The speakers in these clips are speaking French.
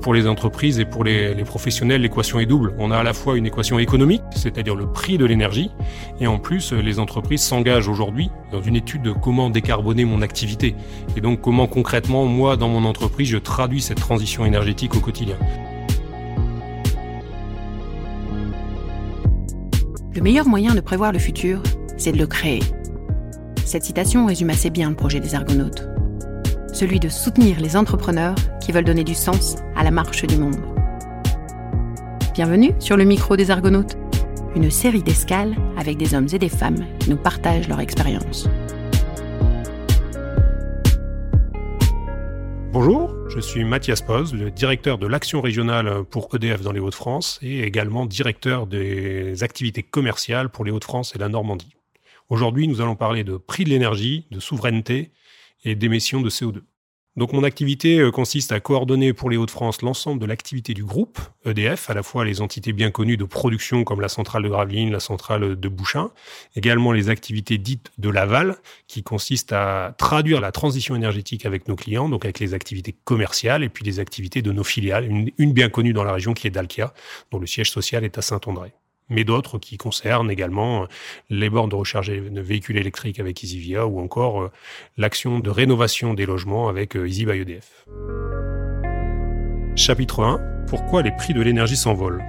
Pour les entreprises et pour les, professionnels, l'équation est double. On a à la fois une équation économique, c'est-à-dire le prix de l'énergie, et en plus, les entreprises s'engagent aujourd'hui dans une étude de comment décarboner mon activité. Et donc, comment concrètement, moi, dans mon entreprise, je traduis cette transition énergétique au quotidien. Le meilleur moyen de prévoir le futur, c'est de le créer. Cette citation résume assez bien le projet des Argonautes celui de soutenir les entrepreneurs veulent donner du sens à la marche du monde. Bienvenue sur le micro des Argonautes, une série d'escales avec des hommes et des femmes qui nous partagent leur expérience. Bonjour, je suis Mathias Poz, le directeur de l'action régionale pour EDF dans les Hauts-de-France et également directeur des activités commerciales pour les Hauts-de-France et la Normandie. Aujourd'hui, nous allons parler de prix de l'énergie, de souveraineté et d'émissions de CO2. Donc mon activité euh, consiste à coordonner pour les Hauts-de-France l'ensemble de l'activité du groupe EDF, à la fois les entités bien connues de production comme la centrale de Gravelines, la centrale de Bouchain, également les activités dites de l'aval, qui consistent à traduire la transition énergétique avec nos clients, donc avec les activités commerciales et puis les activités de nos filiales, une, une bien connue dans la région qui est Dalkia, dont le siège social est à Saint-André mais d'autres qui concernent également euh, les bornes de recharge de véhicules électriques avec EasyVia ou encore euh, l'action de rénovation des logements avec euh, Easy by EDF. Chapitre 1. Pourquoi les prix de l'énergie s'envolent?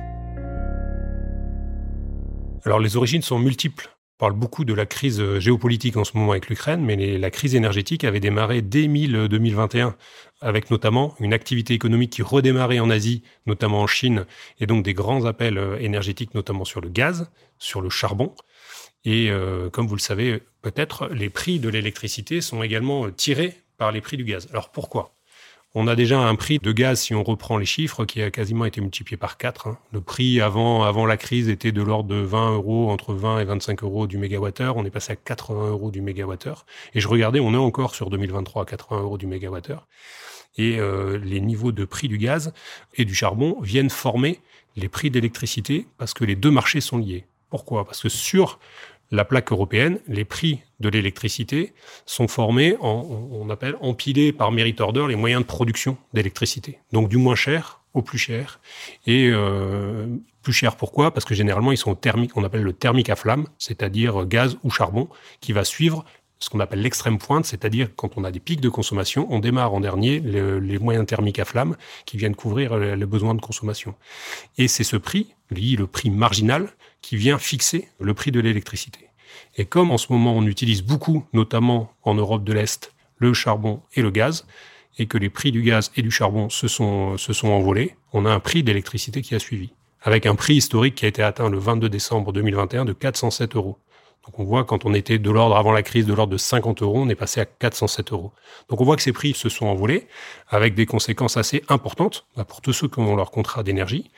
Alors les origines sont multiples parle beaucoup de la crise euh, géopolitique en ce moment avec l'Ukraine, mais la crise énergétique avait démarré dès 2021, avec notamment une activité économique qui redémarrait en Asie, notamment en Chine, et donc des grands appels euh, énergétiques, notamment sur le gaz, sur le charbon. Et euh, comme vous le savez, peut-être les prix de l'électricité sont également tirés par les prix du gaz. Alors pourquoi? On a déjà un prix de gaz, si on reprend les chiffres, qui a quasiment été multiplié par 4. Hein. Le prix avant, avant la crise était de l'ordre de 20 euros, entre 20 et 25 euros du mégawattheure. On est passé à 80 euros du mégawattheure. Et je regardais, on est encore sur 2023 à 80 euros du mégawattheure. Et euh, les niveaux de prix du gaz et du charbon viennent former les prix d'électricité parce que les deux marchés sont liés. Pourquoi? Parce que sur la plaque européenne, les prix de l'électricité sont formés en, on appelle empilés par merit order les moyens de production d'électricité. Donc du moins cher au plus cher. Et euh, plus cher pourquoi? Parce que généralement ils sont thermiques, on appelle le thermique à flamme, c'est-à-dire gaz ou charbon, qui va suivre ce qu'on appelle l'extrême pointe, c'est-à-dire quand on a des pics de consommation, on démarre en dernier les moyens thermiques à flamme qui viennent couvrir les besoins de consommation. Et c'est ce prix, lui, le prix marginal, qui vient fixer le prix de l'électricité. Et comme en ce moment on utilise beaucoup, notamment en Europe de l'Est, le charbon et le gaz, et que les prix du gaz et du charbon se sont, se sont envolés, on a un prix d'électricité qui a suivi, avec un prix historique qui a été atteint le 22 décembre 2021 de 407 euros. Donc on voit quand on était de l'ordre avant la crise de l'ordre de 50 euros, on est passé à 407 euros. Donc on voit que ces prix se sont envolés avec des conséquences assez importantes bah, pour tous ceux qui ont leur contrat d'énergie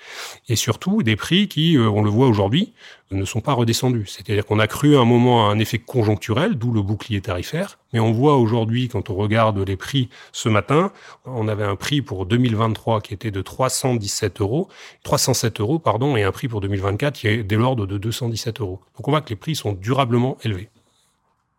et surtout des prix qui, euh, on le voit aujourd'hui, ne sont pas redescendus. C'est-à-dire qu'on a cru à un moment un effet conjoncturel, d'où le bouclier tarifaire, mais on voit aujourd'hui, quand on regarde les prix ce matin, on avait un prix pour 2023 qui était de 317 euros, 307 euros, et un prix pour 2024 qui est dès l'ordre de 217 euros. Donc on voit que les prix sont durablement.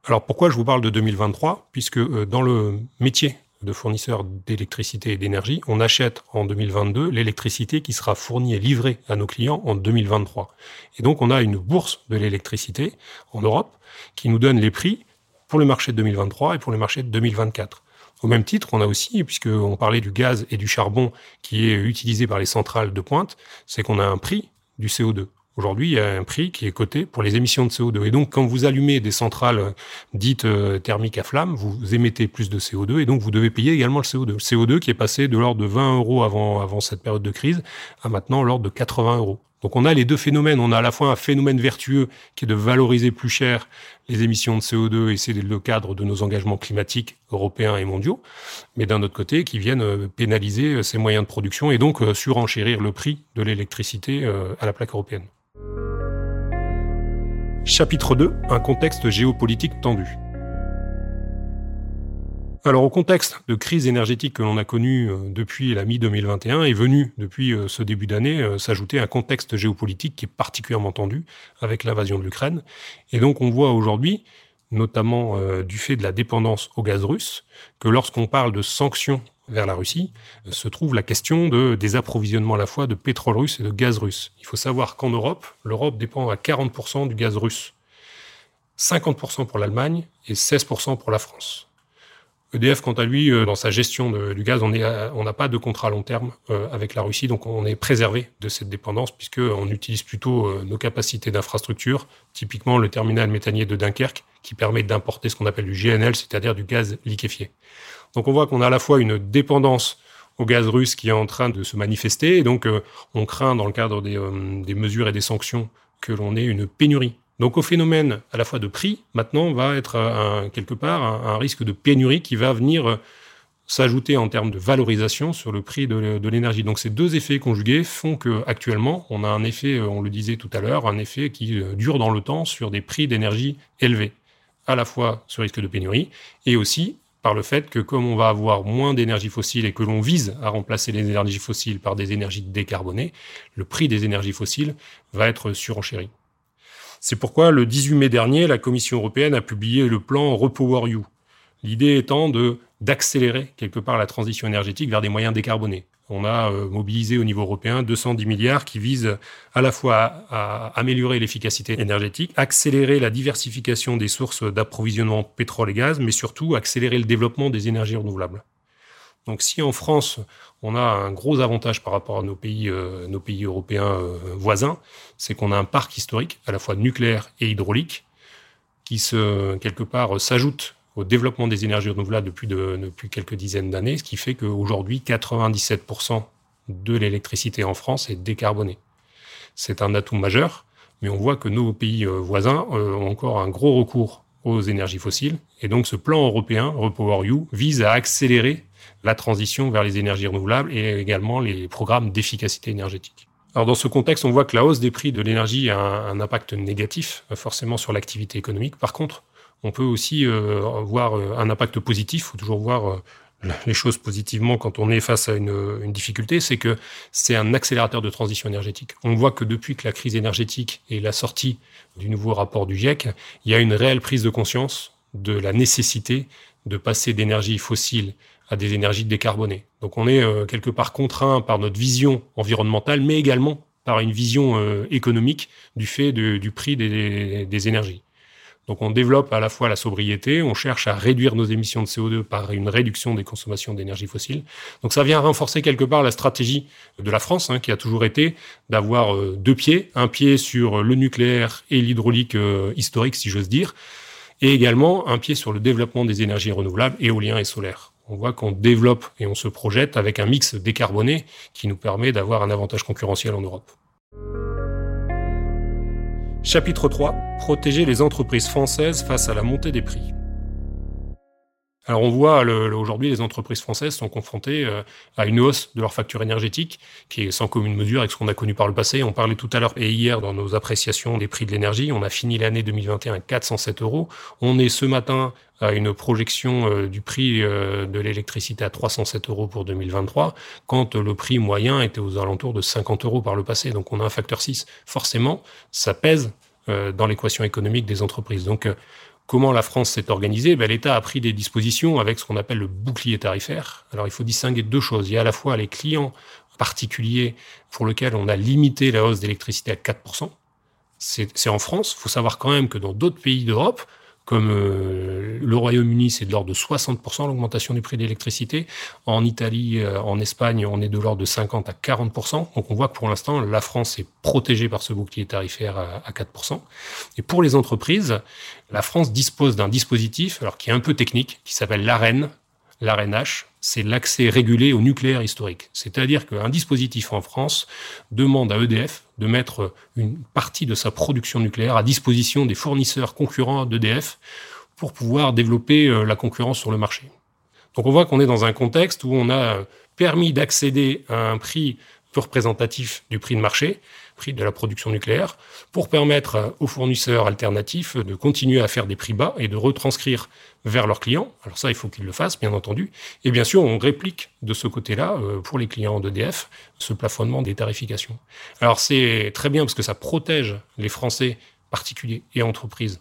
Alors pourquoi je vous parle de 2023 Puisque euh, dans le métier de fournisseurs d'électricité et d'énergie, on achète en 2022 l'électricité qui sera fournie et livrée à nos clients en 2023. Et donc on a une bourse de l'électricité en Europe qui nous donne les prix pour le marché de 2023 et pour le marché de 2024. Au même titre, on a aussi, puisqu'on parlait du gaz et du charbon qui est utilisé par les centrales de pointe, c'est qu'on a un prix du CO2. Aujourd'hui, il y a un prix qui est coté pour les émissions de CO2. Et donc, quand vous allumez des centrales euh, dites euh, thermiques à flamme, vous émettez plus de CO2 et donc vous devez payer également le CO2. Le CO2 qui est passé de l'ordre de 20 euros avant, avant cette période de crise à maintenant l'ordre de 80 euros. Donc on a les deux phénomènes. On a à la fois un phénomène vertueux qui est de valoriser plus cher les émissions de CO2 et c'est le cadre de nos engagements climatiques européens et mondiaux, mais d'un autre côté qui viennent euh, pénaliser ces moyens de production et donc surenchérir le prix de l'électricité à la plaque européenne. Chapitre 2 Un contexte géopolitique tendu. Alors au contexte de crise énergétique que l'on a connu euh, depuis la mi-2021 est venu depuis euh, ce début d'année euh, s'ajouter un contexte géopolitique qui est particulièrement tendu avec l'invasion de l'Ukraine. Et donc on voit aujourd'hui, notamment du fait de la dépendance au gaz russe, que lorsqu'on parle de sanctions vers la Russie, se trouve la question de, des approvisionnements à la fois de pétrole russe et de gaz russe. Il faut savoir qu'en Europe, l'Europe dépend à 40% du gaz russe, 50% pour l'Allemagne et 16% pour la France. EDF, quant à lui, euh, dans sa gestion du gaz, on n'a pas de contrat à long terme euh, avec la Russie, donc on est préservé de cette dépendance puisqu'on utilise plutôt euh, nos capacités d'infrastructure, typiquement le terminal méthanier de Dunkerque, qui permet d'importer ce qu'on appelle du GNL, c'est-à-dire du gaz liquéfié. Donc on voit qu'on a à la fois une dépendance au gaz russe qui est en train de se manifester, et donc on craint dans le cadre des, des mesures et des sanctions que l'on ait une pénurie donc au phénomène à la fois de prix, maintenant va être un, quelque part un, risque de pénurie qui va venir euh, s'ajouter en termes de valorisation sur le prix de, de l'énergie. Donc ces deux effets conjugués font que actuellement on a un effet, euh, on le disait tout à l'heure, un effet qui euh, dure dans le temps sur des prix d'énergie élevés, à la fois ce risque de pénurie et aussi par le fait que comme on va avoir moins d'énergie fossile et que l'on vise à remplacer les énergies fossiles par des énergies décarbonées, le prix des énergies fossiles va être surenchéri. C'est pourquoi le 18 mai dernier, la Commission européenne a publié le plan Repower You. L'idée étant de d'accélérer quelque part la transition énergétique vers des moyens décarbonés. On a euh, mobilisé au niveau européen 210 milliards qui visent à la fois à, améliorer l'efficacité énergétique, accélérer la diversification des sources d'approvisionnement pétrole et gaz, mais surtout accélérer le développement des énergies renouvelables. Donc si en France, on a un gros avantage par rapport à nos pays, euh, européens euh, voisins, c'est qu'on a un parc historique, à la fois nucléaire et hydraulique, qui quelque part, s'ajoute au développement des énergies renouvelables depuis, de, depuis quelques dizaines d'années, ce qui fait qu'aujourd'hui, 97% de l'électricité en France est décarbonée. C'est un atout majeur, mais on voit que nos pays euh, voisins ont encore un gros recours aux énergies fossiles. Et donc ce plan européen, Repower You, vise à accélérer la transition vers les énergies renouvelables et également les programmes d'efficacité énergétique. Alors dans ce contexte, on voit que la hausse des prix de l'énergie a un, impact négatif euh, forcément sur l'activité économique. Par contre, on peut aussi euh, voir euh, un impact positif. Il faut toujours voir les choses positivement quand on est face à une, difficulté, c'est que c'est un accélérateur de transition énergétique. On voit que depuis que la crise énergétique et la sortie du nouveau rapport du GIEC, il y a une réelle prise de conscience de la nécessité de passer d'énergie fossile à des énergies décarbonées. Donc on est euh, quelque part contraint par notre vision environnementale, mais également par une vision euh, économique du fait du prix des, énergies. Donc on développe à la fois la sobriété, on cherche à réduire nos émissions de CO2 par une réduction des consommations d'énergie fossile. Donc ça vient renforcer quelque part la stratégie de la France, hein, qui a toujours été d'avoir euh, deux pieds, un pied sur le nucléaire et l'hydraulique historique, si j'ose dire, et également un pied sur le développement des énergies renouvelables, éolien et solaire on voit qu'on développe et on se projette avec un mix décarboné qui nous permet d'avoir un avantage concurrentiel en Europe. Chapitre 3. Protéger les entreprises françaises face à la montée des prix. Alors on voit aujourd'hui les entreprises françaises sont confrontées euh, à une hausse de leur facture énergétique qui est sans commune mesure avec ce qu'on a connu par le passé. On parlait tout à l'heure et hier dans nos appréciations des prix de l'énergie. On a fini l'année 2021 à 407 euros. On est ce matin à une projection euh, du prix euh, de l'électricité à 307 euros pour 2023, quand le prix moyen était aux alentours de 50 euros par le passé. Donc on a un facteur 6. Forcément, ça pèse dans l'équation économique des entreprises. Donc Comment la France s'est organisée? Ben, L'État a pris des dispositions avec ce qu'on appelle le bouclier tarifaire. Alors il faut distinguer deux choses. Il y a à la fois les clients particuliers pour lesquels on a limité la hausse d'électricité à 4%. C'est en France. Il faut savoir quand même que dans d'autres pays d'Europe, comme euh, le Royaume-Uni, c'est de l'ordre de 60% l'augmentation du prix de l'électricité. En Italie, euh, en Espagne, on est de l'ordre de 50 à 40%. Donc on voit que pour l'instant, la France est protégée par ce bouclier tarifaire à, à 4%. Et pour les entreprises, la France dispose d'un dispositif, alors qui est un peu technique, qui s'appelle l'AREN, l'ARENH, c'est l'accès régulé au nucléaire historique. C'est-à-dire qu'un dispositif en France demande à EDF de mettre une partie de sa production nucléaire à disposition des fournisseurs concurrents d'EDF pour pouvoir développer euh, la concurrence sur le marché. Donc on voit qu'on est dans un contexte où on a permis d'accéder à un prix peu représentatif du prix de marché, prix de la production nucléaire, pour permettre aux fournisseurs alternatifs de continuer à faire des prix bas et de retranscrire vers leurs clients. Alors ça, il faut qu'ils le fassent, bien entendu. Et bien sûr, on réplique de ce côté-là, euh, pour les clients d'EDF, ce plafonnement des tarifications. Alors c'est très bien parce que ça protège les Français, particuliers et entreprises,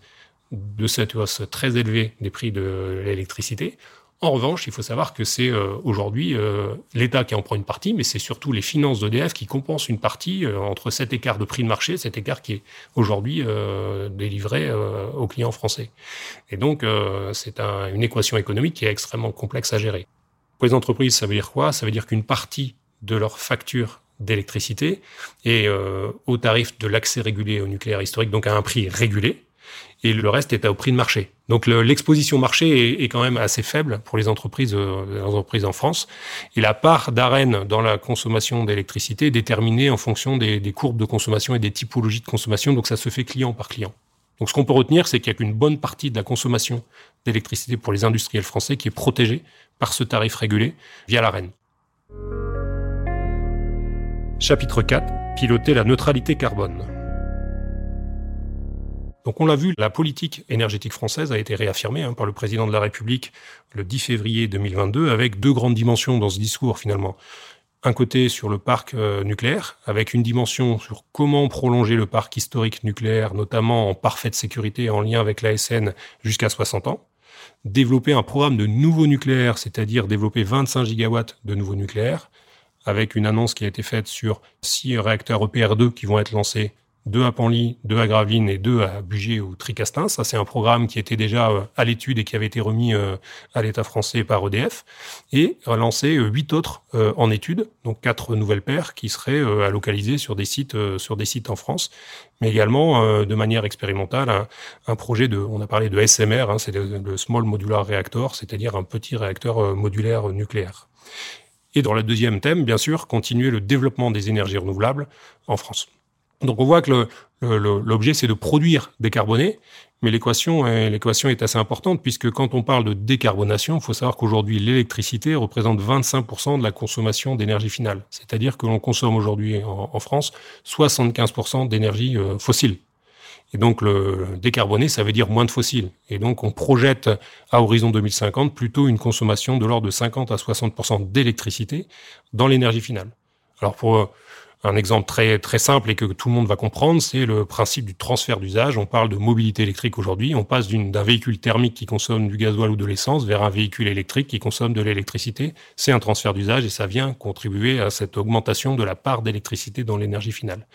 de cette hausse très élevée des prix de l'électricité. En revanche, il faut savoir que c'est euh, aujourd'hui euh, l'État qui en prend une partie, mais c'est surtout les finances d'EDF qui compensent une partie euh, entre cet écart de prix de marché, cet écart qui est aujourd'hui délivré aux clients français. Et donc, c'est un, une équation économique qui est extrêmement complexe à gérer. Pour les entreprises, ça veut dire quoi? Ça veut dire qu'une partie de leur facture d'électricité est au tarif de l'accès régulé au nucléaire historique, donc à un prix régulé, et le reste est au prix de marché. Donc l'exposition marché est, quand même assez faible pour les entreprises, euh, les entreprises en France. Et la part d'arène dans la consommation d'électricité est déterminée en fonction des, courbes de consommation et des typologies de consommation. Donc ça se fait client par client. Donc ce qu'on peut retenir, c'est qu'il n'y a qu'une bonne partie de la consommation d'électricité pour les industriels français qui est protégée par ce tarif régulé via l'arène. Chapitre 4. Piloter la neutralité carbone. Donc on l'a vu, la politique énergétique française a été réaffirmée hein, par le président de la République le 10 février 2022 avec deux grandes dimensions dans ce discours finalement. Un côté sur le parc euh, nucléaire, avec une dimension sur comment prolonger le parc historique nucléaire, notamment en parfaite sécurité en lien avec l'ASN jusqu'à 60 ans. Développer un programme de nouveau nucléaire, c'est-à-dire développer 25 gigawatts de nouveaux nucléaires, avec une annonce qui a été faite sur six réacteurs EPR2 qui vont être lancés deux à Panly, deux à Gravelines et deux à Bugey ou Tricastin. Ça, c'est un programme qui était déjà euh, à l'étude et qui avait été remis euh, à l'État français par EDF. Et lancer euh, huit autres en étude, donc quatre nouvelles paires qui seraient à localiser sur des sites, sur des sites en France, mais également de manière expérimentale un, projet de, on a parlé de SMR, hein, c'est le, Small Modular Reactor, c'est-à-dire un petit réacteur modulaire nucléaire. Et dans le deuxième thème, bien sûr, continuer le développement des énergies renouvelables en France. Donc on voit que l'objet, c'est de produire décarboner, mais l'équation est assez importante puisque quand on parle de décarbonation, il faut savoir qu'aujourd'hui, l'électricité représente 25% de la consommation d'énergie finale. C'est-à-dire que l'on consomme aujourd'hui en, France 75% d'énergie euh, fossile. Et donc, le décarboner, ça veut dire moins de fossiles. Et donc, on projette à horizon 2050 plutôt une consommation de l'ordre de 50 à 60% d'électricité dans l'énergie finale. Alors, pour un exemple très, très simple et que tout le monde va comprendre, c'est le principe du transfert d'usage. On parle de mobilité électrique aujourd'hui. On passe d'un véhicule thermique qui consomme du gasoil ou de l'essence vers un véhicule électrique qui consomme de l'électricité. C'est un transfert d'usage et ça vient contribuer à cette augmentation de la part d'électricité dans l'énergie finale.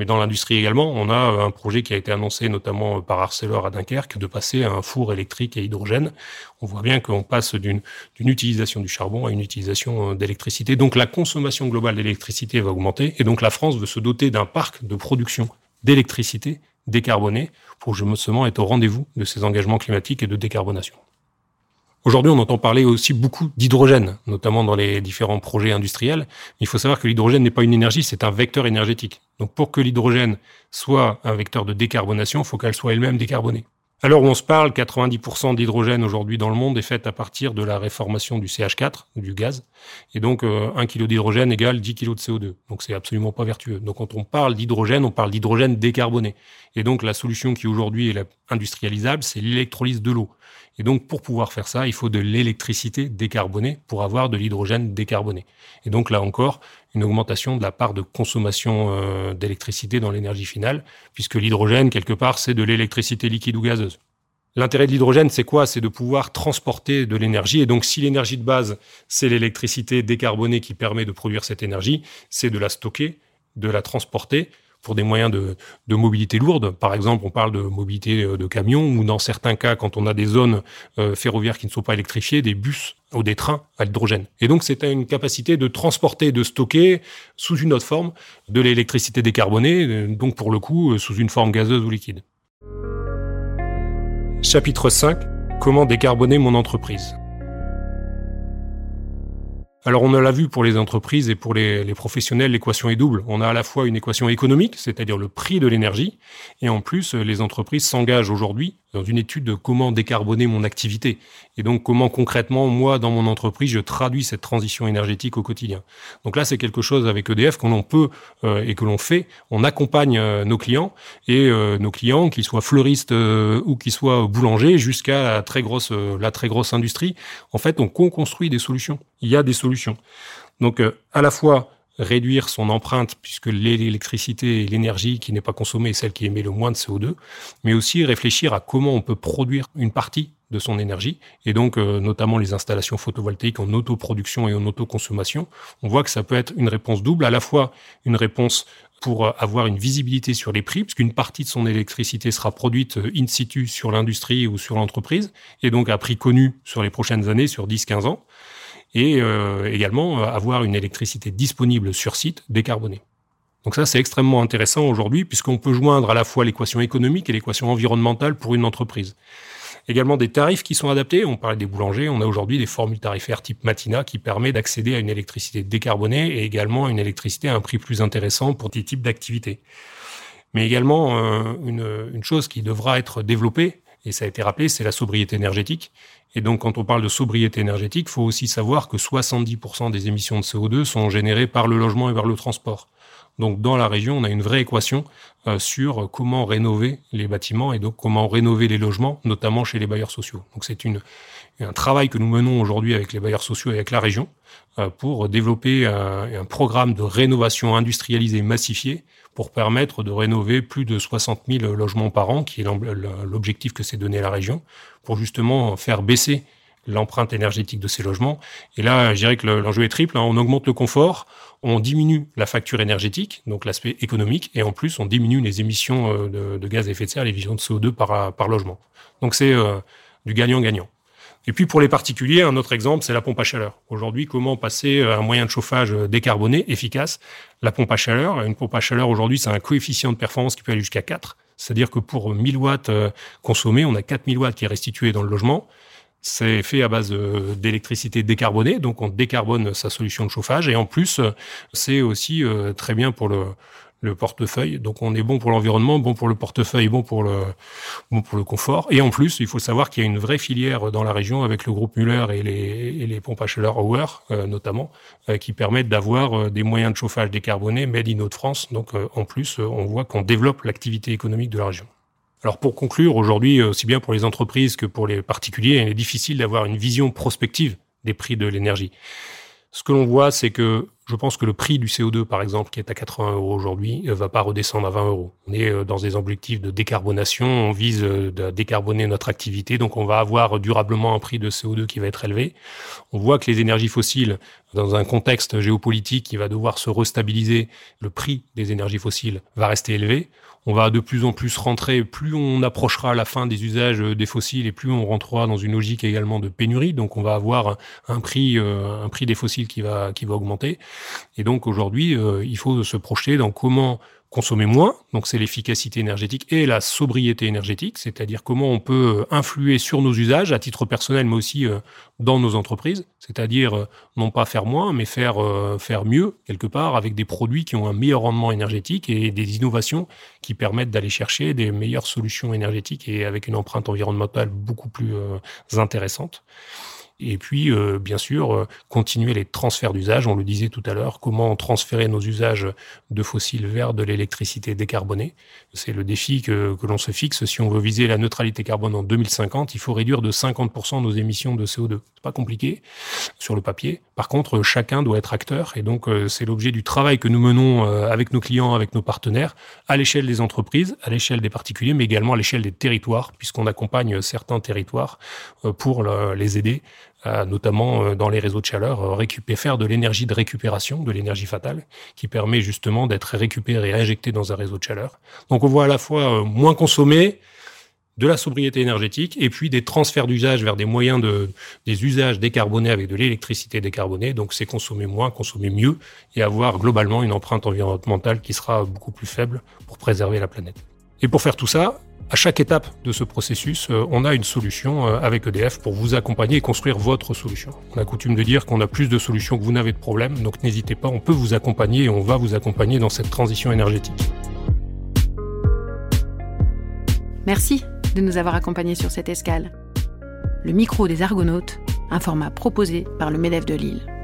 Mais dans l'industrie également, on a un projet qui a été annoncé notamment par Arcelor à Dunkerque de passer à un four électrique et hydrogène. On voit bien qu'on passe d'une utilisation du charbon à une utilisation euh, d'électricité. Donc la consommation globale d'électricité va augmenter et donc la France veut se doter d'un parc de production d'électricité décarboné pour justement être au rendez-vous de ses engagements climatiques et de décarbonation. Aujourd'hui, on entend parler aussi beaucoup d'hydrogène, notamment dans les différents projets industriels. Il faut savoir que l'hydrogène n'est pas une énergie, c'est un vecteur énergétique. Donc pour que l'hydrogène soit un vecteur de décarbonation, il faut qu'elle soit elle-même décarbonée. Alors on se parle, 90% d'hydrogène aujourd'hui dans le monde est fait à partir de la réformation du CH4, du gaz. Et donc, euh, 1 kg d'hydrogène égale 10 kg de CO2. Donc, c'est absolument pas vertueux. Donc, quand on parle d'hydrogène, on parle d'hydrogène décarboné. Et donc, la solution qui aujourd'hui est industrialisable, c'est l'électrolyse de l'eau. Et donc, pour pouvoir faire ça, il faut de l'électricité décarbonée pour avoir de l'hydrogène décarboné. Et donc, là encore, une augmentation de la part de consommation euh, d'électricité dans l'énergie finale, puisque l'hydrogène, quelque part, c'est de l'électricité liquide ou gazeuse. L'intérêt de l'hydrogène, c'est quoi? C'est de pouvoir transporter de l'énergie. Et donc, si l'énergie de base, c'est l'électricité décarbonée qui permet de produire cette énergie, c'est de la stocker, de la transporter pour des moyens de, mobilité lourde. Par exemple, on parle de mobilité euh, de camions ou dans certains cas, quand on a des zones euh, ferroviaires qui ne sont pas électrifiées, des bus ou des trains à l'hydrogène. Et donc, c'est une capacité de transporter, de stocker sous une autre forme de l'électricité décarbonée, euh, donc pour le coup, sous une forme gazeuse ou liquide. Chapitre 5. Comment décarboner mon entreprise? Alors on l'a vu pour les entreprises et pour les, les professionnels, l'équation est double. On a à la fois une équation économique, c'est-à-dire le prix de l'énergie, et en plus les entreprises s'engagent aujourd'hui dans une étude de comment décarboner mon activité et donc comment concrètement moi dans mon entreprise je traduis cette transition énergétique au quotidien. Donc là c'est quelque chose avec EDF qu'on peut euh, et que l'on fait. On accompagne euh, nos clients et euh, nos clients qu'ils soient fleuristes ou qu'ils soient boulangers jusqu'à la très grosse la très grosse industrie. En fait on co-construit des solutions. Il y a des solutions. Donc à la fois réduire son empreinte, puisque l'électricité et l'énergie qui n'est pas consommée est celle qui émet le moins de CO2, mais aussi réfléchir à comment on peut produire une partie de son énergie, et donc euh, notamment les installations photovoltaïques en autoproduction et en autoconsommation. On voit que ça peut être une réponse double, à la fois une réponse pour euh, avoir une visibilité sur les prix, puisqu'une partie de son électricité sera produite euh, in situ sur l'industrie ou sur l'entreprise, et donc à prix connu sur les prochaines années, sur 10-15 ans, et également avoir une électricité disponible sur site décarbonée. Donc ça, c'est extrêmement intéressant aujourd'hui, puisqu'on peut joindre à la fois l'équation économique et l'équation environnementale pour une entreprise. Également des tarifs qui sont adaptés. On parlait des boulangers. On a aujourd'hui des formules tarifaires type Matina qui permet d'accéder à une électricité décarbonée et également une électricité à un prix plus intéressant pour des types d'activités. Mais également, euh, une chose qui devra être développée, et ça a été rappelé, c'est la sobriété énergétique. Et donc, quand on parle de sobriété énergétique, il faut aussi savoir que 70% des émissions de CO2 sont générées par le logement et par le transport. Donc dans la région, on a une vraie équation euh, sur comment rénover les bâtiments et donc comment rénover les logements, notamment chez les bailleurs sociaux. Donc c'est un travail que nous menons aujourd'hui avec les bailleurs sociaux et avec la région euh, pour développer un, programme de rénovation industrialisée massifié pour permettre de rénover plus de 60 000 logements par an, qui est l'objectif que s'est donné la région, pour justement faire baisser l'empreinte énergétique de ces logements. Et là, je dirais que l'enjeu est triple. Hein. On augmente le confort, on diminue la facture énergétique, donc l'aspect économique, et en plus, on diminue les émissions euh, de, gaz à effet de serre, les émissions de CO2 par, par logement. Donc c'est euh, du gagnant-gagnant. Et puis pour les particuliers, un autre exemple, c'est la pompe à chaleur. Aujourd'hui, comment passer à un moyen de chauffage décarboné, efficace? La pompe à chaleur, une pompe à chaleur aujourd'hui, c'est un coefficient de performance qui peut aller jusqu'à 4. C'est-à-dire que pour 1000 watts euh, consommés, on a 4000 watts qui est restitué dans le logement. C'est fait à base d'électricité décarbonée, donc on décarbone sa solution de chauffage. Et en plus, c'est aussi euh, très bien pour le, le portefeuille. Donc on est bon pour l'environnement, bon pour le portefeuille, bon pour le bon pour le confort. Et en plus, il faut savoir qu'il y a une vraie filière dans la région avec le groupe Muller et les, et les pompes à chaleur euh, notamment, euh, qui permettent d'avoir des moyens de chauffage décarbonés made in Haute-France. Donc en plus, on voit qu'on développe l'activité économique de la région. Alors pour conclure, aujourd'hui, aussi bien pour les entreprises que pour les particuliers, il est difficile d'avoir une vision prospective des prix de l'énergie. Ce que l'on voit, c'est que je pense que le prix du CO2, par exemple, qui est à 80 euros aujourd'hui, ne va pas redescendre à 20 euros. On est euh, dans des objectifs de décarbonation, on vise euh, de décarboner notre activité, donc on va avoir durablement un prix de CO2 qui va être élevé. On voit que les énergies fossiles, dans un contexte géopolitique qui va devoir se restabiliser, le prix des énergies fossiles va rester élevé on va de plus en plus rentrer, plus on approchera la fin des usages des fossiles et plus on rentrera dans une logique également de pénurie. Donc on va avoir un prix, euh, un prix des fossiles qui va, qui va augmenter. Et donc aujourd'hui, euh, il faut se projeter dans comment consommer moins, donc c'est l'efficacité énergétique et la sobriété énergétique, c'est-à-dire comment on peut euh, influer sur nos usages à titre personnel, mais aussi euh, dans nos entreprises, c'est-à-dire euh, non pas faire moins, mais faire faire mieux quelque part avec des produits qui ont un meilleur rendement énergétique et des innovations qui permettent d'aller chercher des meilleures solutions énergétiques et avec une empreinte environnementale beaucoup plus intéressante. Et puis, euh, bien sûr, euh, continuer les transferts d'usage. On le disait tout à l'heure, comment transférer nos usages de fossiles vers de l'électricité décarbonée. C'est le défi que, que l'on se fixe. Si on veut viser la neutralité carbone en 2050, il faut réduire de 50% nos émissions de CO2. C'est pas compliqué sur le papier. Par contre, chacun doit être acteur. Et donc, euh, c'est l'objet du travail que nous menons avec nos clients, avec nos partenaires, à l'échelle des entreprises, à l'échelle des particuliers, mais également à l'échelle des territoires, puisqu'on accompagne certains territoires pour les aider notamment euh, dans les réseaux de chaleur, euh, récupérer, faire de l'énergie de récupération, de l'énergie fatale, qui permet justement d'être récupérée et injectée dans un réseau de chaleur. Donc on voit à la fois euh, moins consommer, de la sobriété énergétique et puis des transferts d'usage vers des moyens de des usages décarbonés avec de l'électricité décarbonée. Donc c'est consommer moins, consommer mieux et avoir globalement une empreinte environnementale qui sera beaucoup plus faible pour préserver la planète. Et pour faire tout ça, à chaque étape de ce processus, euh, on a une solution euh, avec EDF pour vous accompagner et construire votre solution. On a coutume de dire qu'on a plus de solutions que vous n'avez de problèmes, donc n'hésitez pas, on peut vous accompagner et on va vous accompagner dans cette transition énergétique. Merci de nous avoir accompagnés sur cette escale. Le micro des Argonautes, un format proposé par le MEDEF de Lille.